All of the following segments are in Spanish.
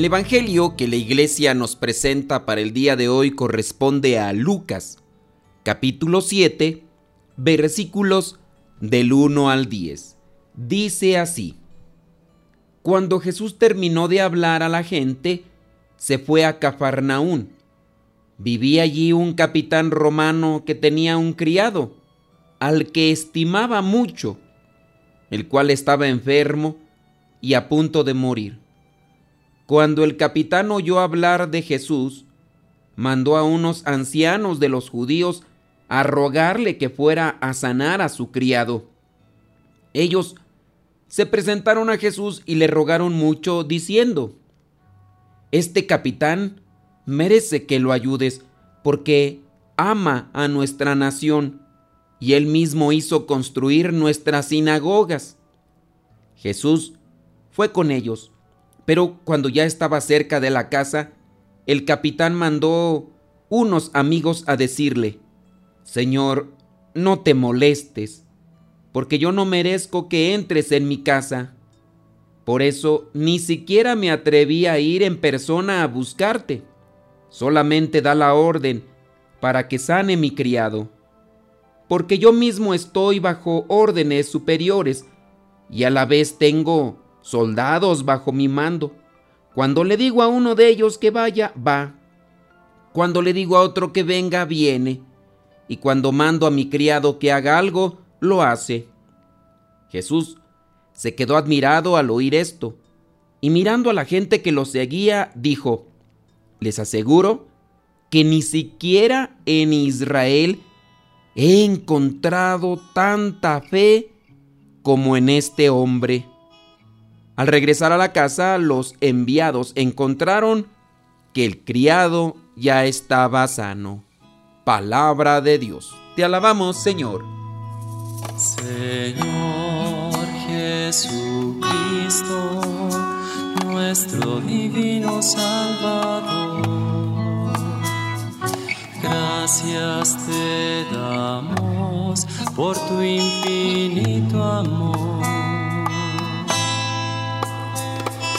El Evangelio que la iglesia nos presenta para el día de hoy corresponde a Lucas, capítulo 7, versículos del 1 al 10. Dice así, Cuando Jesús terminó de hablar a la gente, se fue a Cafarnaún. Vivía allí un capitán romano que tenía un criado, al que estimaba mucho, el cual estaba enfermo y a punto de morir. Cuando el capitán oyó hablar de Jesús, mandó a unos ancianos de los judíos a rogarle que fuera a sanar a su criado. Ellos se presentaron a Jesús y le rogaron mucho, diciendo, Este capitán merece que lo ayudes, porque ama a nuestra nación, y él mismo hizo construir nuestras sinagogas. Jesús fue con ellos pero cuando ya estaba cerca de la casa, el capitán mandó unos amigos a decirle, Señor, no te molestes, porque yo no merezco que entres en mi casa. Por eso ni siquiera me atreví a ir en persona a buscarte. Solamente da la orden para que sane mi criado. Porque yo mismo estoy bajo órdenes superiores y a la vez tengo soldados bajo mi mando. Cuando le digo a uno de ellos que vaya, va. Cuando le digo a otro que venga, viene. Y cuando mando a mi criado que haga algo, lo hace. Jesús se quedó admirado al oír esto, y mirando a la gente que lo seguía, dijo, les aseguro que ni siquiera en Israel he encontrado tanta fe como en este hombre. Al regresar a la casa, los enviados encontraron que el criado ya estaba sano. Palabra de Dios. Te alabamos, Señor. Señor Jesucristo, nuestro divino Salvador. Gracias te damos por tu infinito amor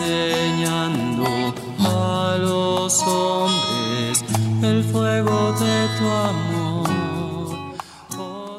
enseñando a los hombres el fuego de tu amor. Oh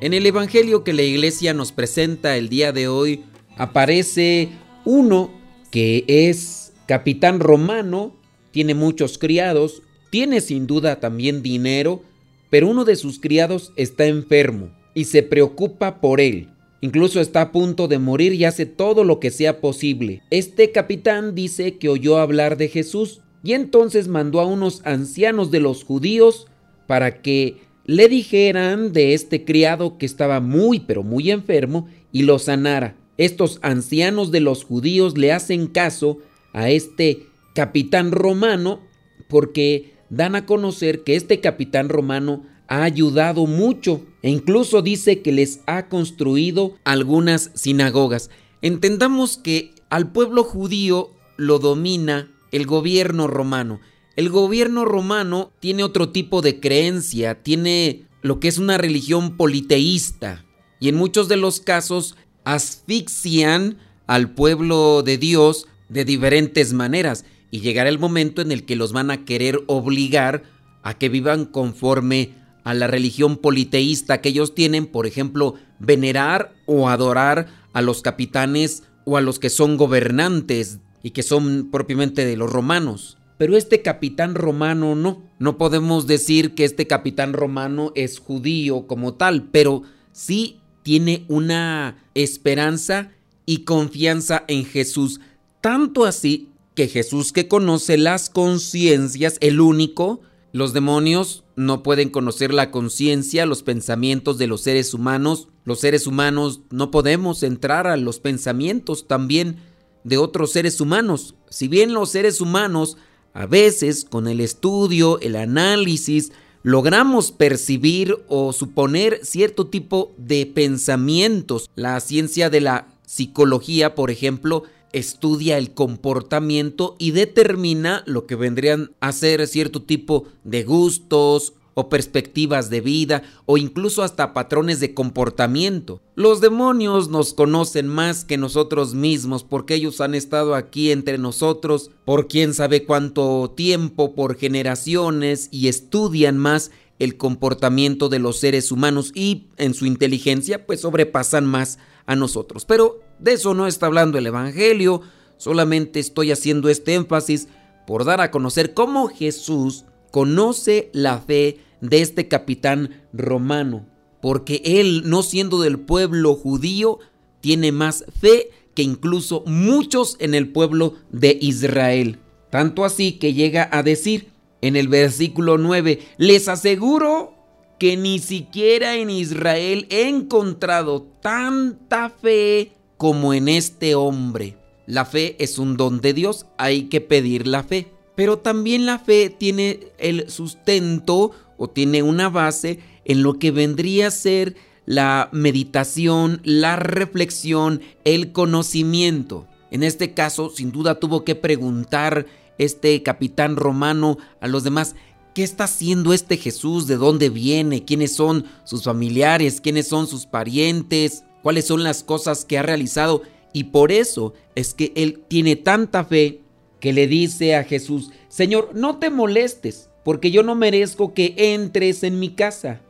en el Evangelio que la iglesia nos presenta el día de hoy aparece uno que es capitán romano, tiene muchos criados, tiene sin duda también dinero, pero uno de sus criados está enfermo y se preocupa por él. Incluso está a punto de morir y hace todo lo que sea posible. Este capitán dice que oyó hablar de Jesús y entonces mandó a unos ancianos de los judíos para que le dijeran de este criado que estaba muy pero muy enfermo y lo sanara. Estos ancianos de los judíos le hacen caso a este capitán romano porque dan a conocer que este capitán romano ha ayudado mucho e incluso dice que les ha construido algunas sinagogas. Entendamos que al pueblo judío lo domina el gobierno romano. El gobierno romano tiene otro tipo de creencia, tiene lo que es una religión politeísta y en muchos de los casos asfixian al pueblo de Dios de diferentes maneras y llegará el momento en el que los van a querer obligar a que vivan conforme a la religión politeísta que ellos tienen, por ejemplo, venerar o adorar a los capitanes o a los que son gobernantes y que son propiamente de los romanos. pero este capitán romano no. No podemos decir que este capitán romano es judío como tal, pero sí tiene una esperanza y confianza en Jesús. Tanto así que Jesús que conoce las conciencias, el único, los demonios no pueden conocer la conciencia, los pensamientos de los seres humanos. Los seres humanos no podemos entrar a los pensamientos también de otros seres humanos. Si bien los seres humanos a veces con el estudio, el análisis, logramos percibir o suponer cierto tipo de pensamientos. La ciencia de la psicología, por ejemplo, estudia el comportamiento y determina lo que vendrían a ser cierto tipo de gustos o perspectivas de vida o incluso hasta patrones de comportamiento. Los demonios nos conocen más que nosotros mismos porque ellos han estado aquí entre nosotros por quién sabe cuánto tiempo, por generaciones y estudian más el comportamiento de los seres humanos y en su inteligencia pues sobrepasan más a nosotros. Pero de eso no está hablando el Evangelio, solamente estoy haciendo este énfasis por dar a conocer cómo Jesús conoce la fe de este capitán romano, porque él, no siendo del pueblo judío, tiene más fe que incluso muchos en el pueblo de Israel. Tanto así que llega a decir en el versículo 9, les aseguro que ni siquiera en Israel he encontrado tanta fe como en este hombre. La fe es un don de Dios, hay que pedir la fe. Pero también la fe tiene el sustento o tiene una base en lo que vendría a ser la meditación, la reflexión, el conocimiento. En este caso, sin duda tuvo que preguntar este capitán romano a los demás, ¿qué está haciendo este Jesús? ¿De dónde viene? ¿Quiénes son sus familiares? ¿Quiénes son sus parientes? ¿Cuáles son las cosas que ha realizado? Y por eso es que él tiene tanta fe que le dice a Jesús, Señor, no te molestes, porque yo no merezco que entres en mi casa.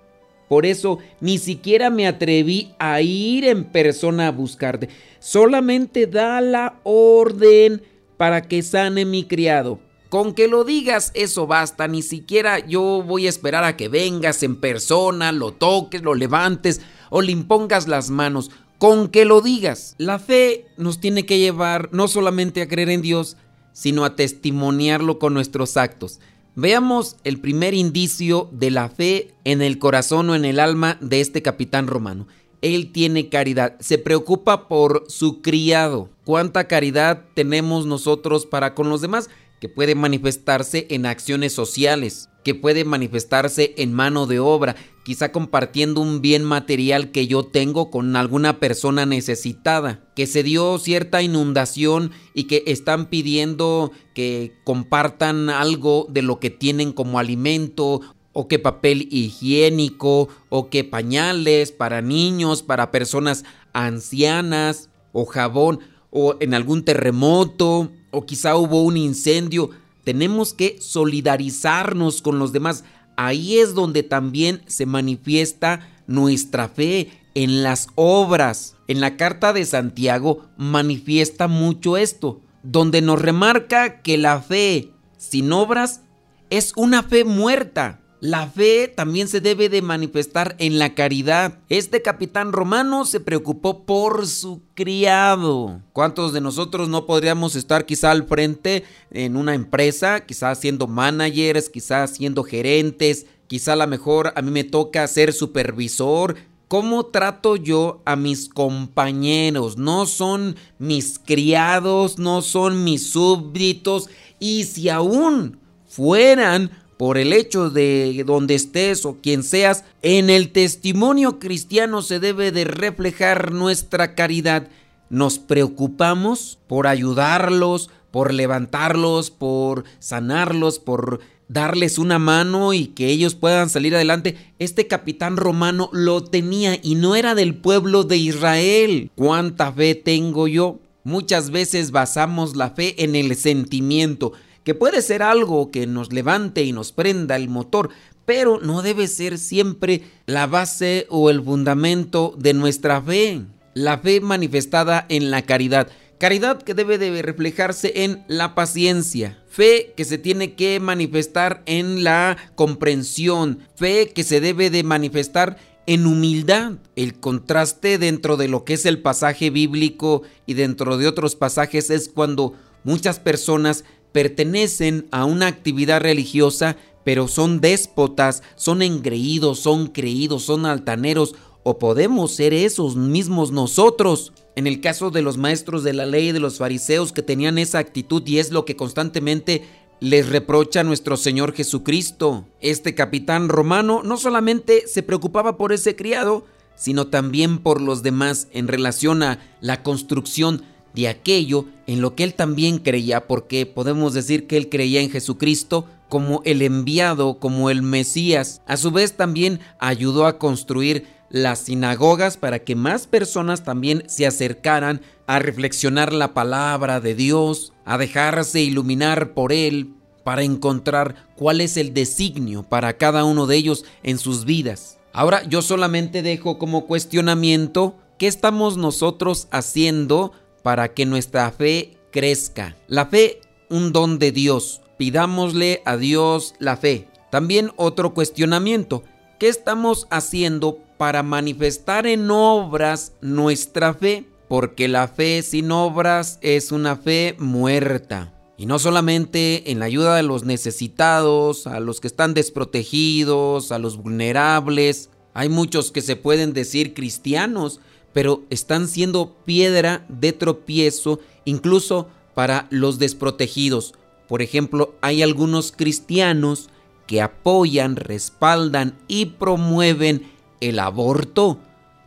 Por eso ni siquiera me atreví a ir en persona a buscarte. Solamente da la orden para que sane mi criado. Con que lo digas, eso basta. Ni siquiera yo voy a esperar a que vengas en persona, lo toques, lo levantes o le impongas las manos. Con que lo digas. La fe nos tiene que llevar no solamente a creer en Dios, sino a testimoniarlo con nuestros actos. Veamos el primer indicio de la fe en el corazón o en el alma de este capitán romano. Él tiene caridad, se preocupa por su criado. ¿Cuánta caridad tenemos nosotros para con los demás? Que puede manifestarse en acciones sociales, que puede manifestarse en mano de obra, quizá compartiendo un bien material que yo tengo con alguna persona necesitada, que se dio cierta inundación y que están pidiendo que compartan algo de lo que tienen como alimento o que papel higiénico o que pañales para niños, para personas ancianas o jabón o en algún terremoto o quizá hubo un incendio tenemos que solidarizarnos con los demás. Ahí es donde también se manifiesta nuestra fe en las obras. En la carta de Santiago manifiesta mucho esto, donde nos remarca que la fe sin obras es una fe muerta. La fe también se debe de manifestar en la caridad. Este capitán romano se preocupó por su criado. ¿Cuántos de nosotros no podríamos estar quizá al frente en una empresa, quizá siendo managers, quizá siendo gerentes, quizá a lo mejor a mí me toca ser supervisor? ¿Cómo trato yo a mis compañeros? No son mis criados, no son mis súbditos y si aún fueran por el hecho de donde estés o quien seas, en el testimonio cristiano se debe de reflejar nuestra caridad. Nos preocupamos por ayudarlos, por levantarlos, por sanarlos, por darles una mano y que ellos puedan salir adelante. Este capitán romano lo tenía y no era del pueblo de Israel. ¿Cuánta fe tengo yo? Muchas veces basamos la fe en el sentimiento, que puede ser algo que nos levante y nos prenda el motor, pero no debe ser siempre la base o el fundamento de nuestra fe. La fe manifestada en la caridad. Caridad que debe de reflejarse en la paciencia. Fe que se tiene que manifestar en la comprensión. Fe que se debe de manifestar en humildad. El contraste dentro de lo que es el pasaje bíblico y dentro de otros pasajes es cuando muchas personas pertenecen a una actividad religiosa, pero son déspotas, son engreídos, son creídos, son altaneros, o podemos ser esos mismos nosotros. En el caso de los maestros de la ley, de los fariseos que tenían esa actitud y es lo que constantemente les reprocha nuestro Señor Jesucristo. Este capitán romano no solamente se preocupaba por ese criado, sino también por los demás en relación a la construcción de aquello en lo que él también creía, porque podemos decir que él creía en Jesucristo como el enviado, como el Mesías. A su vez también ayudó a construir las sinagogas para que más personas también se acercaran a reflexionar la palabra de Dios, a dejarse iluminar por Él, para encontrar cuál es el designio para cada uno de ellos en sus vidas. Ahora yo solamente dejo como cuestionamiento qué estamos nosotros haciendo para que nuestra fe crezca. La fe, un don de Dios. Pidámosle a Dios la fe. También otro cuestionamiento. ¿Qué estamos haciendo para manifestar en obras nuestra fe? Porque la fe sin obras es una fe muerta. Y no solamente en la ayuda de los necesitados, a los que están desprotegidos, a los vulnerables. Hay muchos que se pueden decir cristianos, pero están siendo piedra de tropiezo incluso para los desprotegidos. Por ejemplo, hay algunos cristianos que apoyan, respaldan y promueven el aborto,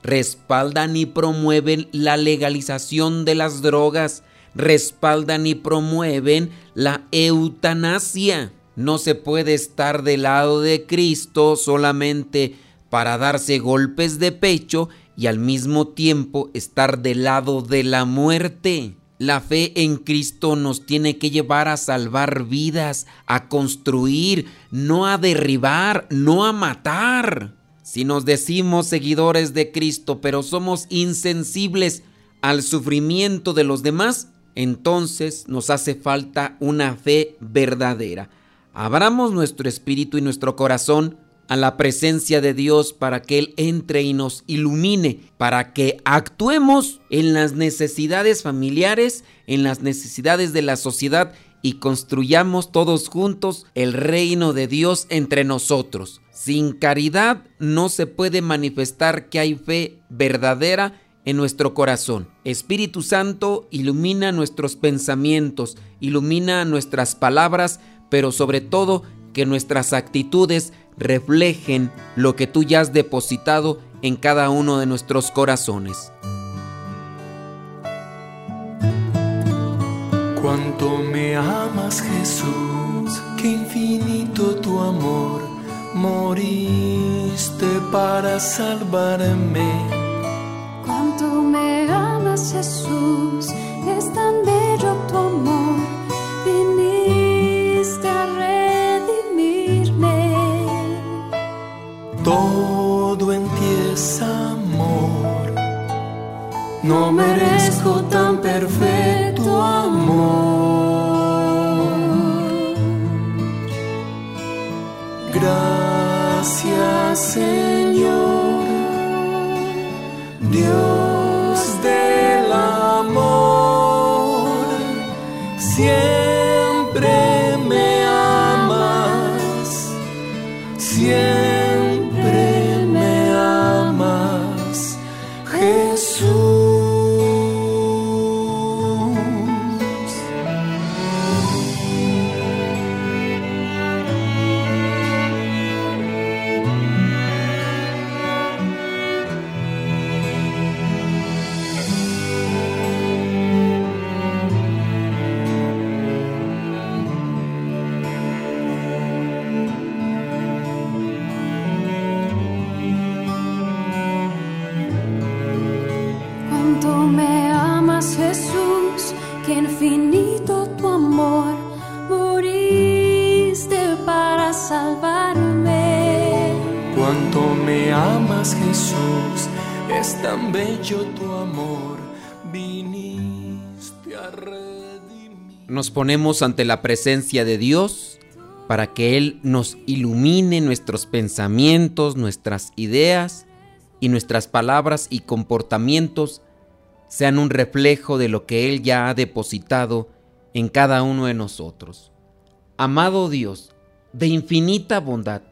respaldan y promueven la legalización de las drogas, respaldan y promueven la eutanasia. No se puede estar del lado de Cristo solamente para darse golpes de pecho y al mismo tiempo estar del lado de la muerte. La fe en Cristo nos tiene que llevar a salvar vidas, a construir, no a derribar, no a matar. Si nos decimos seguidores de Cristo, pero somos insensibles al sufrimiento de los demás, entonces nos hace falta una fe verdadera. Abramos nuestro espíritu y nuestro corazón a la presencia de Dios para que Él entre y nos ilumine, para que actuemos en las necesidades familiares, en las necesidades de la sociedad y construyamos todos juntos el reino de Dios entre nosotros. Sin caridad no se puede manifestar que hay fe verdadera en nuestro corazón. Espíritu Santo ilumina nuestros pensamientos, ilumina nuestras palabras, pero sobre todo que nuestras actitudes reflejen lo que tú ya has depositado en cada uno de nuestros corazones. Cuánto me amas Jesús, qué infinito tu amor, moriste para salvarme. Cuánto me amas Jesús, No merezco tan perfecto amor. Gracias Señor, Dios del amor. Siempre Nos ponemos ante la presencia de Dios para que Él nos ilumine nuestros pensamientos, nuestras ideas y nuestras palabras y comportamientos sean un reflejo de lo que Él ya ha depositado en cada uno de nosotros. Amado Dios, de infinita bondad,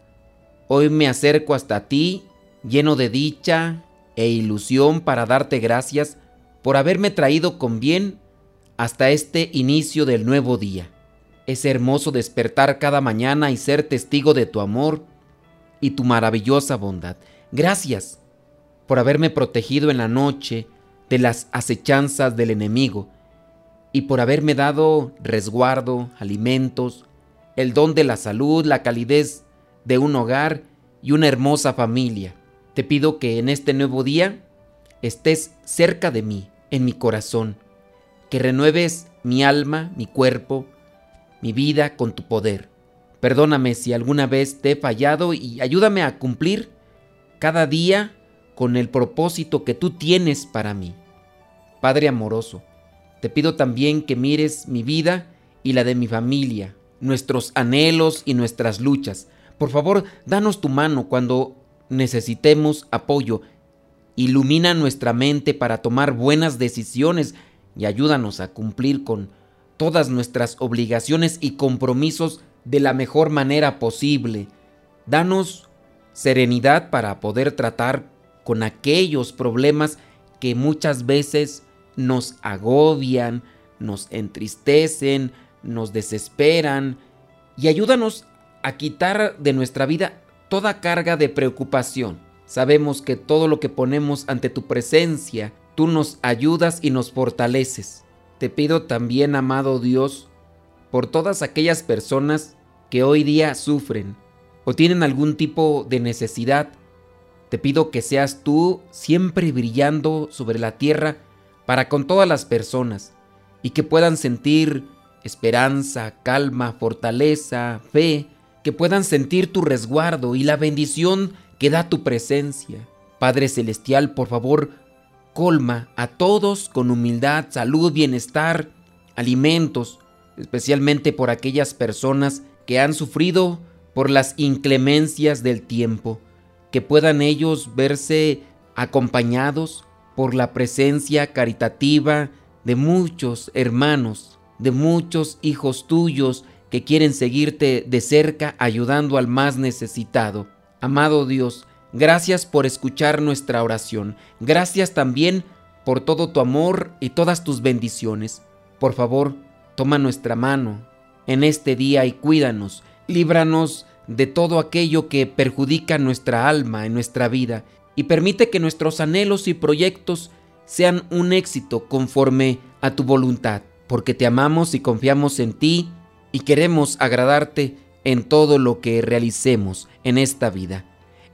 hoy me acerco hasta ti lleno de dicha e ilusión para darte gracias por haberme traído con bien hasta este inicio del nuevo día. Es hermoso despertar cada mañana y ser testigo de tu amor y tu maravillosa bondad. Gracias por haberme protegido en la noche de las acechanzas del enemigo y por haberme dado resguardo, alimentos, el don de la salud, la calidez de un hogar y una hermosa familia. Te pido que en este nuevo día estés cerca de mí, en mi corazón, que renueves mi alma, mi cuerpo, mi vida con tu poder. Perdóname si alguna vez te he fallado y ayúdame a cumplir cada día con el propósito que tú tienes para mí. Padre amoroso, te pido también que mires mi vida y la de mi familia, nuestros anhelos y nuestras luchas. Por favor, danos tu mano cuando necesitemos apoyo. Ilumina nuestra mente para tomar buenas decisiones y ayúdanos a cumplir con todas nuestras obligaciones y compromisos de la mejor manera posible. Danos serenidad para poder tratar con aquellos problemas que muchas veces nos agobian, nos entristecen, nos desesperan y ayúdanos a quitar de nuestra vida toda carga de preocupación. Sabemos que todo lo que ponemos ante tu presencia, tú nos ayudas y nos fortaleces. Te pido también, amado Dios, por todas aquellas personas que hoy día sufren o tienen algún tipo de necesidad. Te pido que seas tú siempre brillando sobre la tierra para con todas las personas y que puedan sentir esperanza, calma, fortaleza, fe, que puedan sentir tu resguardo y la bendición que da tu presencia. Padre Celestial, por favor, colma a todos con humildad, salud, bienestar, alimentos, especialmente por aquellas personas que han sufrido por las inclemencias del tiempo, que puedan ellos verse acompañados por la presencia caritativa de muchos hermanos, de muchos hijos tuyos que quieren seguirte de cerca ayudando al más necesitado. Amado Dios, gracias por escuchar nuestra oración. Gracias también por todo tu amor y todas tus bendiciones. Por favor, toma nuestra mano en este día y cuídanos. Líbranos de todo aquello que perjudica nuestra alma en nuestra vida y permite que nuestros anhelos y proyectos sean un éxito conforme a tu voluntad, porque te amamos y confiamos en ti y queremos agradarte en todo lo que realicemos en esta vida.